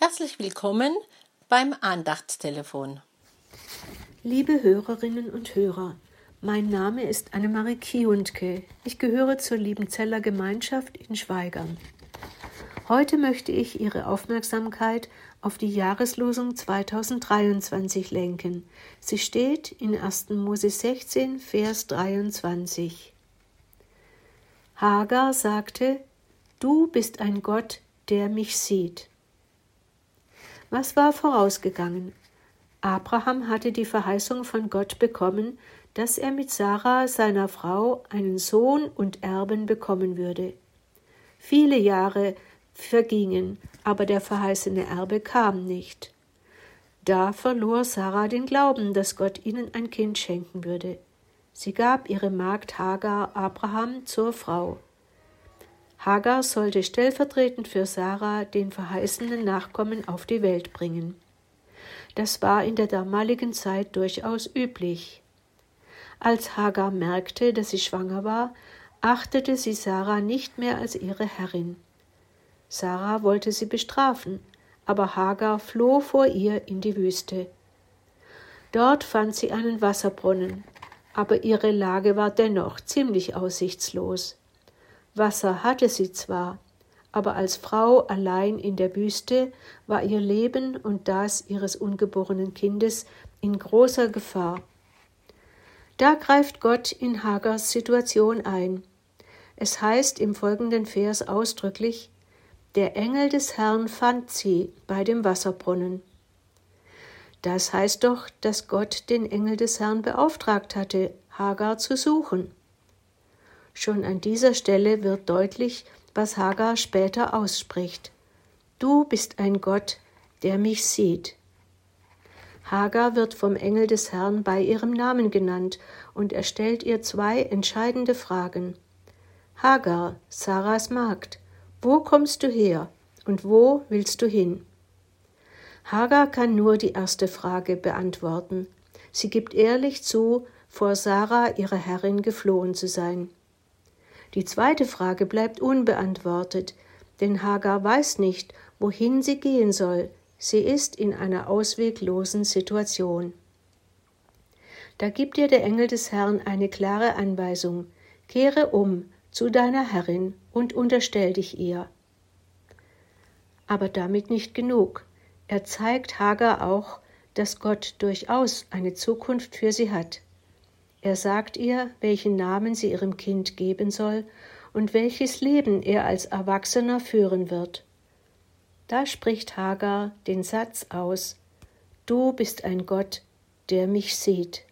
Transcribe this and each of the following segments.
Herzlich willkommen beim Andachtstelefon. Liebe Hörerinnen und Hörer, mein Name ist Annemarie Kiundke. Ich gehöre zur Liebenzeller Gemeinschaft in Schweigern. Heute möchte ich Ihre Aufmerksamkeit auf die Jahreslosung 2023 lenken. Sie steht in 1. Mose 16, Vers 23. Hagar sagte, Du bist ein Gott, der mich sieht. Was war vorausgegangen? Abraham hatte die Verheißung von Gott bekommen, dass er mit Sarah, seiner Frau, einen Sohn und Erben bekommen würde. Viele Jahre vergingen, aber der verheißene Erbe kam nicht. Da verlor Sarah den Glauben, dass Gott ihnen ein Kind schenken würde. Sie gab ihre Magd Hagar Abraham zur Frau. Hagar sollte stellvertretend für Sarah den verheißenen Nachkommen auf die Welt bringen. Das war in der damaligen Zeit durchaus üblich. Als Hagar merkte, dass sie schwanger war, achtete sie Sarah nicht mehr als ihre Herrin. Sarah wollte sie bestrafen, aber Hagar floh vor ihr in die Wüste. Dort fand sie einen Wasserbrunnen, aber ihre Lage war dennoch ziemlich aussichtslos. Wasser hatte sie zwar, aber als Frau allein in der Wüste war ihr Leben und das ihres ungeborenen Kindes in großer Gefahr. Da greift Gott in Hagars Situation ein. Es heißt im folgenden Vers ausdrücklich Der Engel des Herrn fand sie bei dem Wasserbrunnen. Das heißt doch, dass Gott den Engel des Herrn beauftragt hatte, Hagar zu suchen. Schon an dieser Stelle wird deutlich, was Hagar später ausspricht. Du bist ein Gott, der mich sieht. Hagar wird vom Engel des Herrn bei ihrem Namen genannt und er stellt ihr zwei entscheidende Fragen. Hagar, Sarahs Magd, wo kommst du her und wo willst du hin? Hagar kann nur die erste Frage beantworten. Sie gibt ehrlich zu, vor Sarah, ihrer Herrin, geflohen zu sein. Die zweite Frage bleibt unbeantwortet, denn Hagar weiß nicht, wohin sie gehen soll. Sie ist in einer ausweglosen Situation. Da gibt ihr der Engel des Herrn eine klare Anweisung. Kehre um zu deiner Herrin und unterstell dich ihr. Aber damit nicht genug. Er zeigt Hagar auch, dass Gott durchaus eine Zukunft für sie hat. Er sagt ihr, welchen Namen sie ihrem Kind geben soll und welches Leben er als Erwachsener führen wird. Da spricht Hagar den Satz aus Du bist ein Gott, der mich sieht.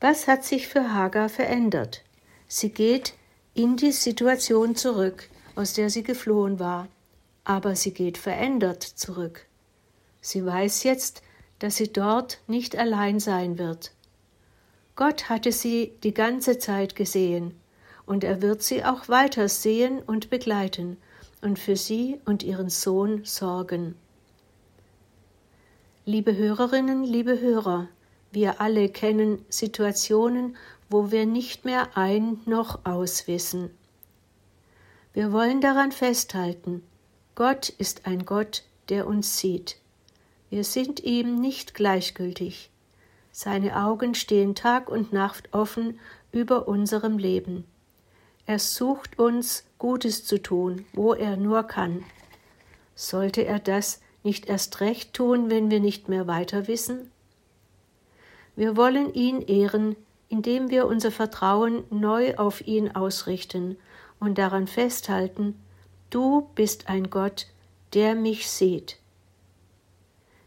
Was hat sich für Hagar verändert? Sie geht in die Situation zurück, aus der sie geflohen war, aber sie geht verändert zurück. Sie weiß jetzt, dass sie dort nicht allein sein wird. Gott hatte sie die ganze Zeit gesehen, und er wird sie auch weiter sehen und begleiten und für sie und ihren Sohn sorgen. Liebe Hörerinnen, liebe Hörer, wir alle kennen Situationen, wo wir nicht mehr ein noch aus wissen. Wir wollen daran festhalten, Gott ist ein Gott, der uns sieht. Wir sind ihm nicht gleichgültig. Seine Augen stehen Tag und Nacht offen über unserem Leben. Er sucht uns, Gutes zu tun, wo er nur kann. Sollte er das nicht erst recht tun, wenn wir nicht mehr weiter wissen? Wir wollen ihn ehren, indem wir unser Vertrauen neu auf ihn ausrichten und daran festhalten, du bist ein Gott, der mich sieht.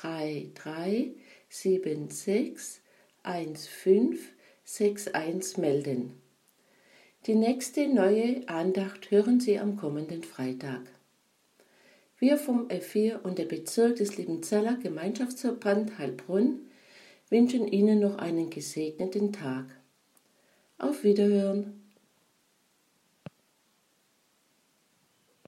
drei drei sieben sechs eins fünf sechs eins melden. Die nächste neue Andacht hören Sie am kommenden Freitag. Wir vom F4 und der Bezirk des Liebenzeller Gemeinschaftsverband Heilbronn wünschen Ihnen noch einen gesegneten Tag. Auf Wiederhören!